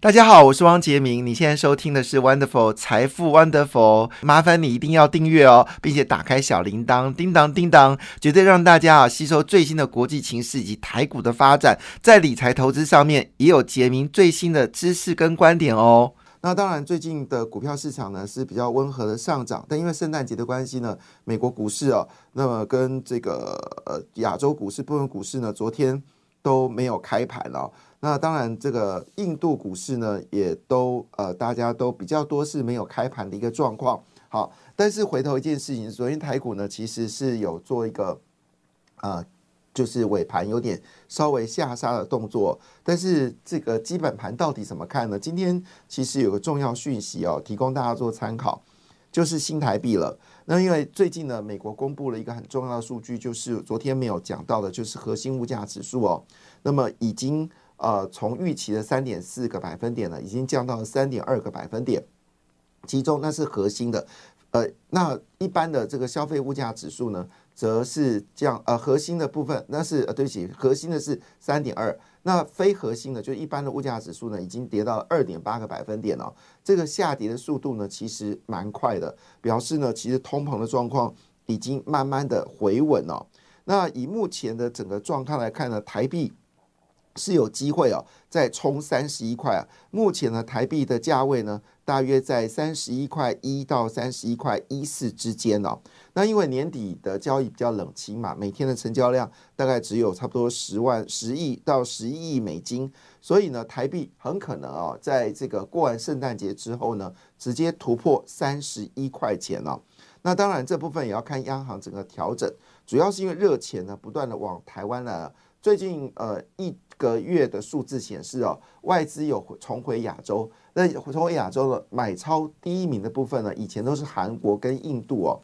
大家好，我是汪杰明。你现在收听的是 Wonderful 财富 Wonderful，麻烦你一定要订阅哦，并且打开小铃铛，叮当叮当，绝对让大家啊吸收最新的国际情势以及台股的发展，在理财投资上面也有杰明最新的知识跟观点哦。那当然，最近的股票市场呢是比较温和的上涨，但因为圣诞节的关系呢，美国股市哦，那么跟这个呃亚洲股市部分股市呢，昨天都没有开盘了。那当然，这个印度股市呢，也都呃，大家都比较多是没有开盘的一个状况。好，但是回头一件事情，昨天台股呢，其实是有做一个啊，就是尾盘有点稍微下杀的动作。但是这个基本盘到底怎么看呢？今天其实有个重要讯息哦，提供大家做参考，就是新台币了。那因为最近呢，美国公布了一个很重要的数据，就是昨天没有讲到的，就是核心物价指数哦。那么已经。呃，从预期的三点四个百分点呢，已经降到了三点二个百分点。其中那是核心的，呃，那一般的这个消费物价指数呢，则是降，呃，核心的部分那是呃，对不起，核心的是三点二，那非核心的就一般的物价指数呢，已经跌到二点八个百分点了。这个下跌的速度呢，其实蛮快的，表示呢，其实通膨的状况已经慢慢的回稳了。那以目前的整个状况来看呢，台币。是有机会哦，再冲三十一块啊！目前呢，台币的价位呢，大约在三十一块一到三十一块一四之间哦。那因为年底的交易比较冷清嘛，每天的成交量大概只有差不多十万十亿到十一亿美金，所以呢，台币很可能哦，在这个过完圣诞节之后呢，直接突破三十一块钱哦。那当然，这部分也要看央行整个调整，主要是因为热钱呢不断的往台湾来了。最近呃一个月的数字显示哦，外资有重回亚洲。那重回亚洲的买超第一名的部分呢，以前都是韩国跟印度哦，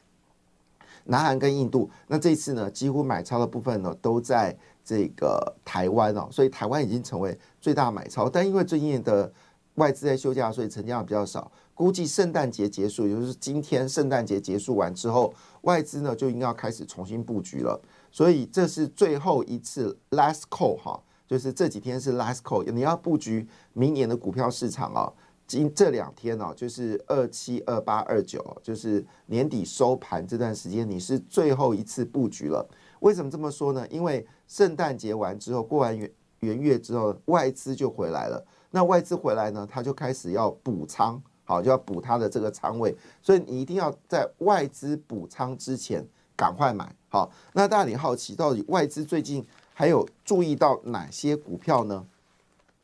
南韩跟印度。那这次呢，几乎买超的部分呢，都在这个台湾哦，所以台湾已经成为最大买超。但因为最近的外资在休假，所以成交量比较少。估计圣诞节结束，也就是今天圣诞节结束完之后，外资呢就应该要开始重新布局了。所以这是最后一次 last call 哈，就是这几天是 last call，你要布局明年的股票市场哦。今这两天哦，就是二七、二八、二九，就是年底收盘这段时间，你是最后一次布局了。为什么这么说呢？因为圣诞节完之后，过完元元月之后，外资就回来了。那外资回来呢，他就开始要补仓，好，就要补他的这个仓位。所以你一定要在外资补仓之前赶快买。好，那大家你好奇，到底外资最近还有注意到哪些股票呢？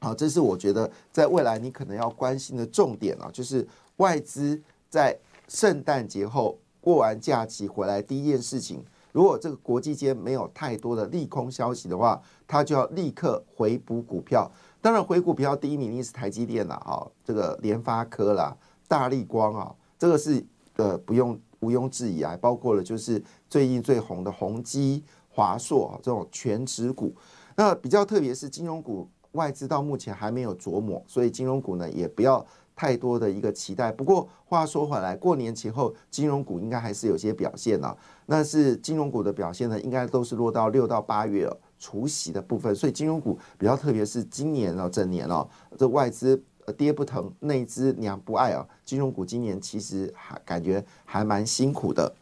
好，这是我觉得在未来你可能要关心的重点啊，就是外资在圣诞节后过完假期回来第一件事情，如果这个国际间没有太多的利空消息的话，它就要立刻回补股票。当然，回股票第一名定是台积电了啊，这个联发科啦、大力光啊，这个是呃不用。毋庸置疑啊，包括了就是最近最红的宏基、华硕这种全指股。那比较特别是金融股，外资到目前还没有琢磨，所以金融股呢也不要太多的一个期待。不过话说回来，过年前后金融股应该还是有些表现啊。那是金融股的表现呢，应该都是落到六到八月除夕的部分。所以金融股比较特别是今年哦，整年哦，这外资。跌不疼，内资娘不爱啊！金融股今年其实还感觉还蛮辛苦的。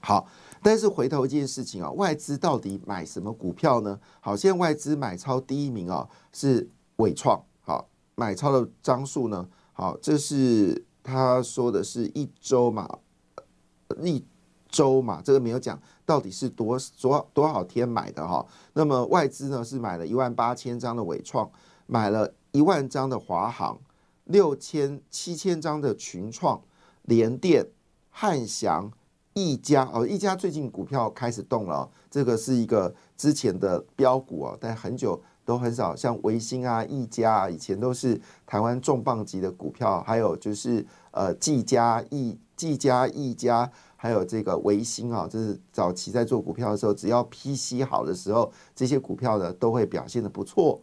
好，但是回头一件事情啊，外资到底买什么股票呢？好，现在外资买超第一名啊是伟创，好，买超的张数呢？好，这是他说的是一周嘛，一周嘛，这个没有讲到底是多多多少天买的哈。那么外资呢是买了一万八千张的伟创，买了。一万张的华航，六千七千张的群创、联电、汉翔、一家哦，一家最近股票开始动了，这个是一个之前的标股哦，但很久都很少，像维新啊、一家啊，以前都是台湾重磅级的股票，还有就是呃，技嘉、一技嘉、一家，还有这个维新啊，就是早期在做股票的时候，只要 P C 好的时候，这些股票呢都会表现的不错。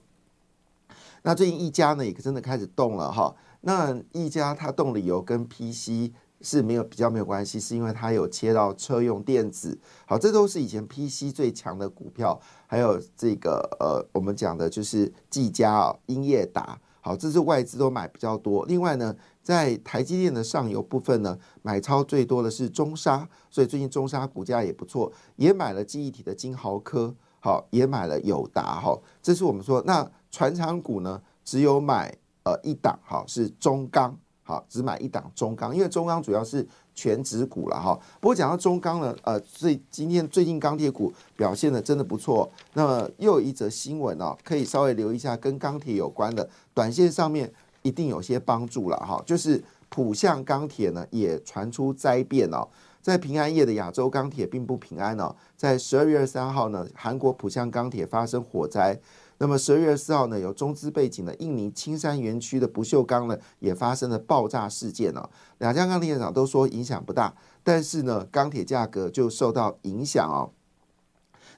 那最近一家呢也真的开始动了哈。那一家它动理由跟 PC 是没有比较没有关系，是因为它有切到车用电子。好，这都是以前 PC 最强的股票，还有这个呃我们讲的就是技嘉啊、英业达。好，这是外资都买比较多。另外呢，在台积电的上游部分呢，买超最多的是中沙，所以最近中沙股价也不错，也买了记忆体的金豪科，好，也买了友达，哈，这是我们说那船厂股呢，只有买呃一档，好，是中钢，好，只买一档中钢，因为中钢主要是。全指股了哈，不过讲到中钢呢，呃，最今天最近钢铁股表现的真的不错。那么又有一则新闻哦，可以稍微留一下，跟钢铁有关的，短线上面一定有些帮助了哈。就是浦项钢铁呢也传出灾变哦，在平安夜的亚洲钢铁并不平安哦，在十二月二十三号呢，韩国浦项钢铁发生火灾。那么十二月二十四号呢，有中资背景的印尼青山园区的不锈钢呢，也发生了爆炸事件哦。两家钢铁厂都说影响不大，但是呢，钢铁价格就受到影响哦。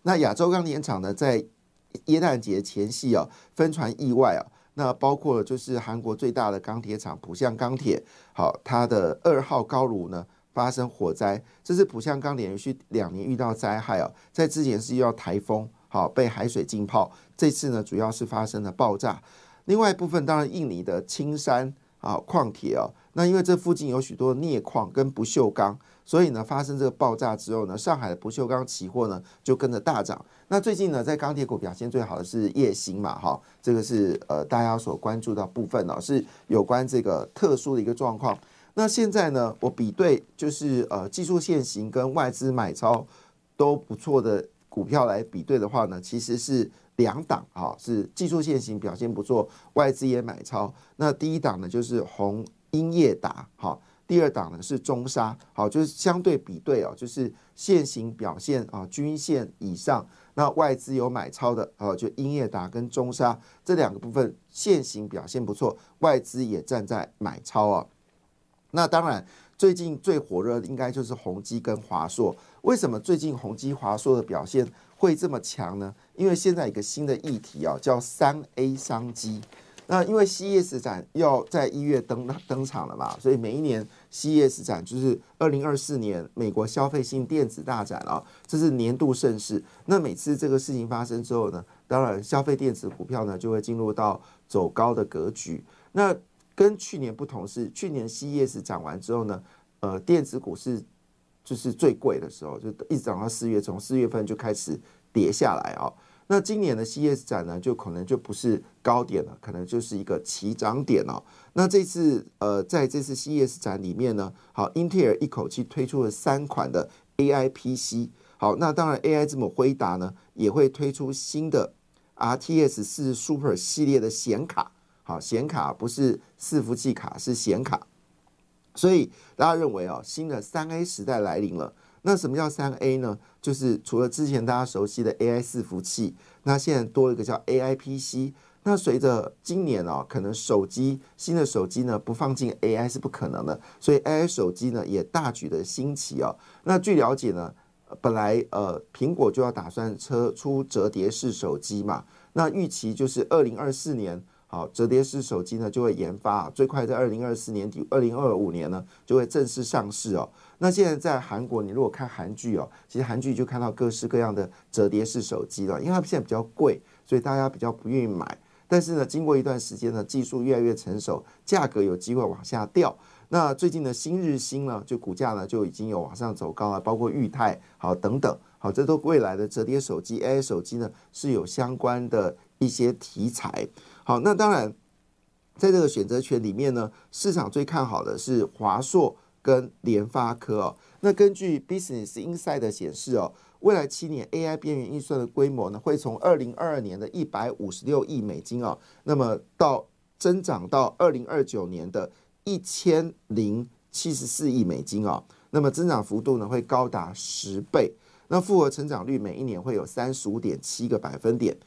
那亚洲钢铁厂呢，在耶诞节前夕哦，分传意外哦。那包括就是韩国最大的钢铁厂浦项钢铁，好，它的二号高炉呢发生火灾，这是浦项钢连续两年遇到灾害哦，在之前是遇到台风。好，被海水浸泡。这次呢，主要是发生了爆炸。另外一部分，当然印尼的青山啊矿铁哦，那因为这附近有许多镍矿跟不锈钢，所以呢，发生这个爆炸之后呢，上海的不锈钢期货呢就跟着大涨。那最近呢，在钢铁股表现最好的是叶兴嘛，哈，这个是呃大家所关注的部分哦，是有关这个特殊的一个状况。那现在呢，我比对就是呃技术线型跟外资买超都不错的。股票来比对的话呢，其实是两档啊，是技术线型表现不错，外资也买超。那第一档呢就是红英业达，好，第二档呢是中沙，好，就是相对比对哦，就是线型表现啊，均线以上，那外资有买超的啊，就英业达跟中沙这两个部分线型表现不错，外资也站在买超啊。那当然。最近最火热的应该就是宏基跟华硕。为什么最近宏基、华硕的表现会这么强呢？因为现在一个新的议题啊，叫三 A 商机。那因为 CES 展要在一月登登场了嘛，所以每一年 CES 展就是二零二四年美国消费性电子大展啊，这是年度盛事。那每次这个事情发生之后呢，当然消费电子股票呢就会进入到走高的格局。那跟去年不同是，去年 CES 涨完之后呢，呃，电子股是就是最贵的时候，就一直涨到四月，从四月份就开始跌下来啊。那今年的 CES 展呢，就可能就不是高点了，可能就是一个起涨点哦。那这次呃，在这次 CES 展里面呢，好，英特尔一口气推出了三款的 AI PC，好，那当然 AI 这么辉达呢，也会推出新的 RTS 四 Super 系列的显卡。好，显卡不是伺服器卡，是显卡，所以大家认为啊，新的三 A 时代来临了。那什么叫三 A 呢？就是除了之前大家熟悉的 AI 伺服器，那现在多了一个叫 AI PC。那随着今年啊，可能手机新的手机呢不放进 AI 是不可能的，所以 AI 手机呢也大举的兴起哦。那据了解呢，本来呃苹果就要打算车出折叠式手机嘛，那预期就是二零二四年。好，折叠式手机呢就会研发，最快在二零二四年底、二零二五年呢就会正式上市哦。那现在在韩国，你如果看韩剧哦，其实韩剧就看到各式各样的折叠式手机了，因为它现在比较贵，所以大家比较不愿意买。但是呢，经过一段时间呢，技术越来越成熟，价格有机会往下掉。那最近的新日新呢，就股价呢就已经有往上走高了，包括裕泰好等等，好，这都未来的折叠手机 AI 手机呢是有相关的一些题材。好，那当然，在这个选择权里面呢，市场最看好的是华硕跟联发科哦。那根据 Business Insight 显示哦，未来七年 AI 边缘运算的规模呢，会从二零二二年的一百五十六亿美金哦，那么到增长到二零二九年的一千零七十四亿美金哦，那么增长幅度呢会高达十倍，那复合成长率每一年会有三十五点七个百分点。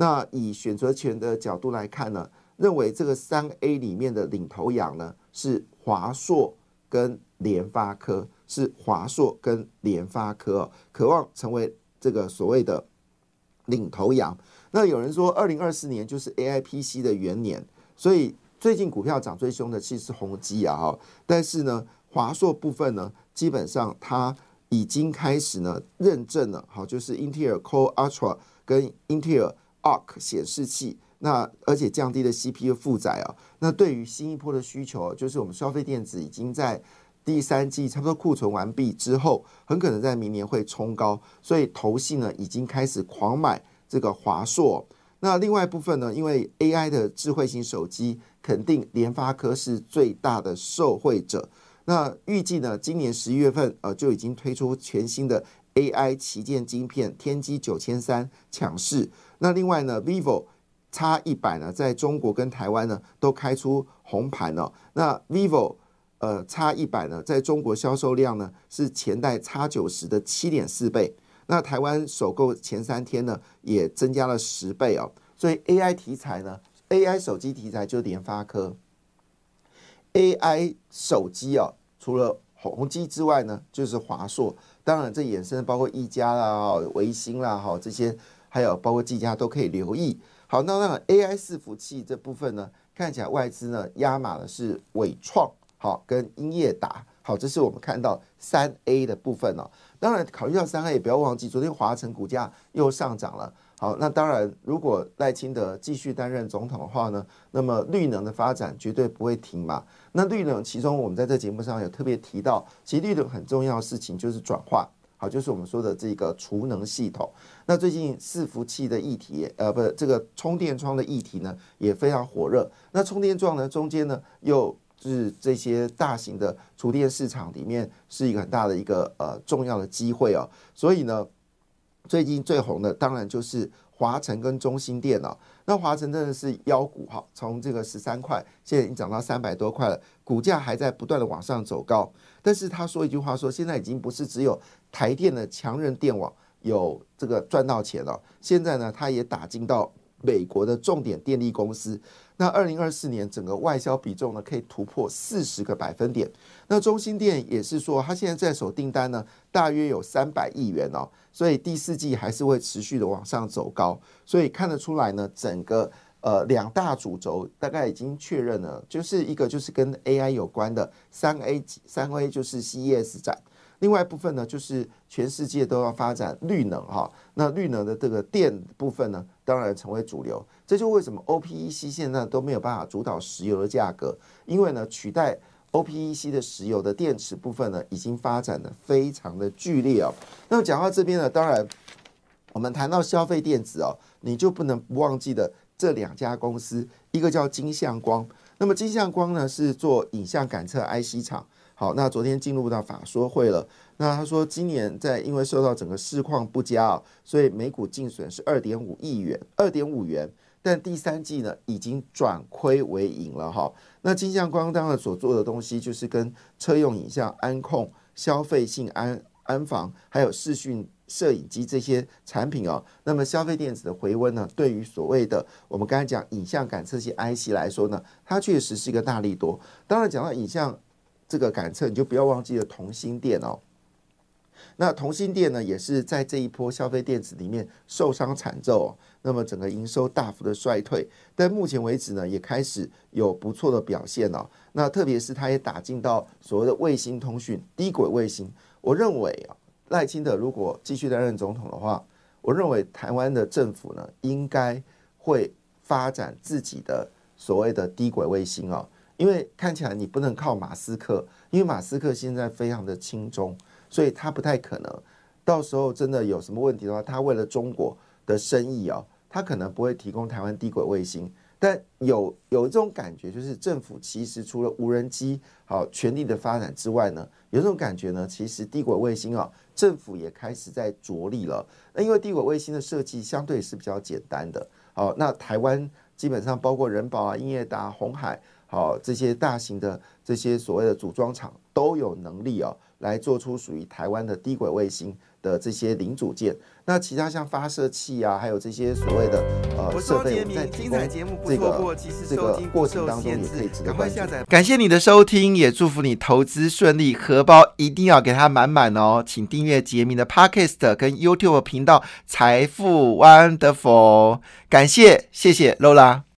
那以选择权的角度来看呢，认为这个三 A 里面的领头羊呢是华硕跟联发科，是华硕跟联发科哦，渴望成为这个所谓的领头羊。那有人说，二零二四年就是 A I P C 的元年，所以最近股票涨最凶的其实是宏基啊。但是呢，华硕部分呢，基本上它已经开始呢认证了，好，就是英特尔 Core Ultra 跟英特尔 Arc 显示器，那而且降低了 C P U 负载啊。那对于新一波的需求，就是我们消费电子已经在。第三季差不多库存完毕之后，很可能在明年会冲高，所以投信呢已经开始狂买这个华硕。那另外一部分呢，因为 AI 的智慧型手机，肯定联发科是最大的受惠者。那预计呢，今年十一月份呃就已经推出全新的 AI 旗舰晶片天玑九千三强势。那另外呢，vivo X 一百呢，在中国跟台湾呢都开出红盘了。那 vivo 呃，叉一百呢，在中国销售量呢是前代叉九十的七点四倍。那台湾首购前三天呢，也增加了十倍哦。所以 AI 题材呢，AI 手机题材就联发科。AI 手机哦，除了宏基之外呢，就是华硕。当然，这衍生包括一加啦、维新啦，哈这些，还有包括技嘉都可以留意。好，那那 AI 伺服器这部分呢，看起来外资呢压码的是伟创。好，跟英业达好，这是我们看到三 A 的部分哦。当然，考虑到三 A，也不要忘记，昨天华晨股价又上涨了。好，那当然，如果赖清德继续担任总统的话呢，那么绿能的发展绝对不会停嘛。那绿能，其中我们在这节目上有特别提到，其实绿能很重要的事情就是转化，好，就是我们说的这个储能系统。那最近伺服器的议题，呃，不是，这个充电桩的议题呢，也非常火热。那充电桩呢，中间呢又是这些大型的厨电市场里面是一个很大的一个呃重要的机会哦，所以呢，最近最红的当然就是华晨跟中兴电了。那华晨真的是妖股哈，从这个十三块现在已经涨到三百多块了，股价还在不断的往上走高。但是他说一句话说，现在已经不是只有台电的强韧电网有这个赚到钱了，现在呢，它也打进到美国的重点电力公司。那二零二四年整个外销比重呢，可以突破四十个百分点。那中心店也是说，它现在在手订单呢，大约有三百亿元哦，所以第四季还是会持续的往上走高。所以看得出来呢，整个呃两大主轴大概已经确认了，就是一个就是跟 AI 有关的三 A 三 A 就是 CES 展。另外一部分呢，就是全世界都要发展绿能哈，那绿能的这个电部分呢，当然成为主流。这就为什么 OPEC 现在都没有办法主导石油的价格，因为呢，取代 OPEC 的石油的电池部分呢，已经发展的非常的剧烈哦。那么讲到这边呢，当然我们谈到消费电子哦，你就不能不忘记的这两家公司，一个叫金相光，那么金相光呢是做影像感测 IC 厂。好，那昨天进入到法说会了。那他说，今年在因为受到整个市况不佳啊，所以每股净损是二点五亿元，二点五元。但第三季呢，已经转亏为盈了哈。那金相光当然所做的东西，就是跟车用影像、安控、消费性安安防，还有视讯摄影机这些产品哦。那么消费电子的回温呢，对于所谓的我们刚才讲影像感测器 IC 来说呢，它确实是一个大力多。当然讲到影像。这个感测你就不要忘记了同心电哦，那同心电呢也是在这一波消费电子里面受伤惨重，那么整个营收大幅的衰退，但目前为止呢也开始有不错的表现哦。那特别是它也打进到所谓的卫星通讯、低轨卫星。我认为啊，赖清德如果继续担任总统的话，我认为台湾的政府呢应该会发展自己的所谓的低轨卫星哦。因为看起来你不能靠马斯克，因为马斯克现在非常的轻中，所以他不太可能。到时候真的有什么问题的话，他为了中国的生意啊，他可能不会提供台湾低轨卫星。但有有一种感觉，就是政府其实除了无人机好全力的发展之外呢，有这种感觉呢，其实低轨卫星啊，政府也开始在着力了。那因为低轨卫星的设计相对是比较简单的，好，那台湾基本上包括人保啊、英业达、红海。好，这些大型的这些所谓的组装厂都有能力哦，来做出属于台湾的低轨卫星。的这些零组件。那其他像发射器啊，还有这些所谓的呃设备，我们在提供这个这个过程当中也可以值得关注。感谢你的收听，也祝福你投资顺利，荷包一定要给它满满哦！请订阅杰明的 Podcast 跟 YouTube 频道财富 Wonderful，感谢谢谢 Lola。